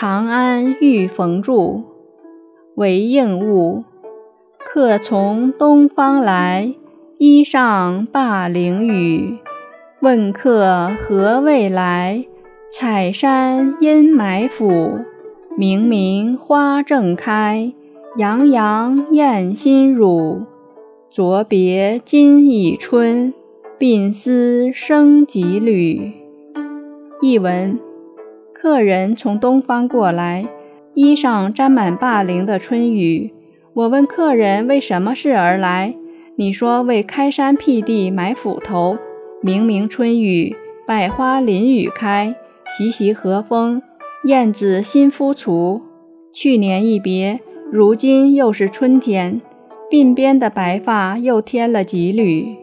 长安欲逢住，为应物。客从东方来，衣上霸陵雨。问客何未来？采山阴埋府。明明花正开，洋洋艳心乳。昨别今已春，鬓丝生几缕。译文：客人从东方过来，衣上沾满霸陵的春雨。我问客人为什么事而来，你说为开山辟地买斧头。明明春雨，百花林雨开，习习和风，燕子新孵雏。去年一别，如今又是春天，鬓边的白发又添了几缕。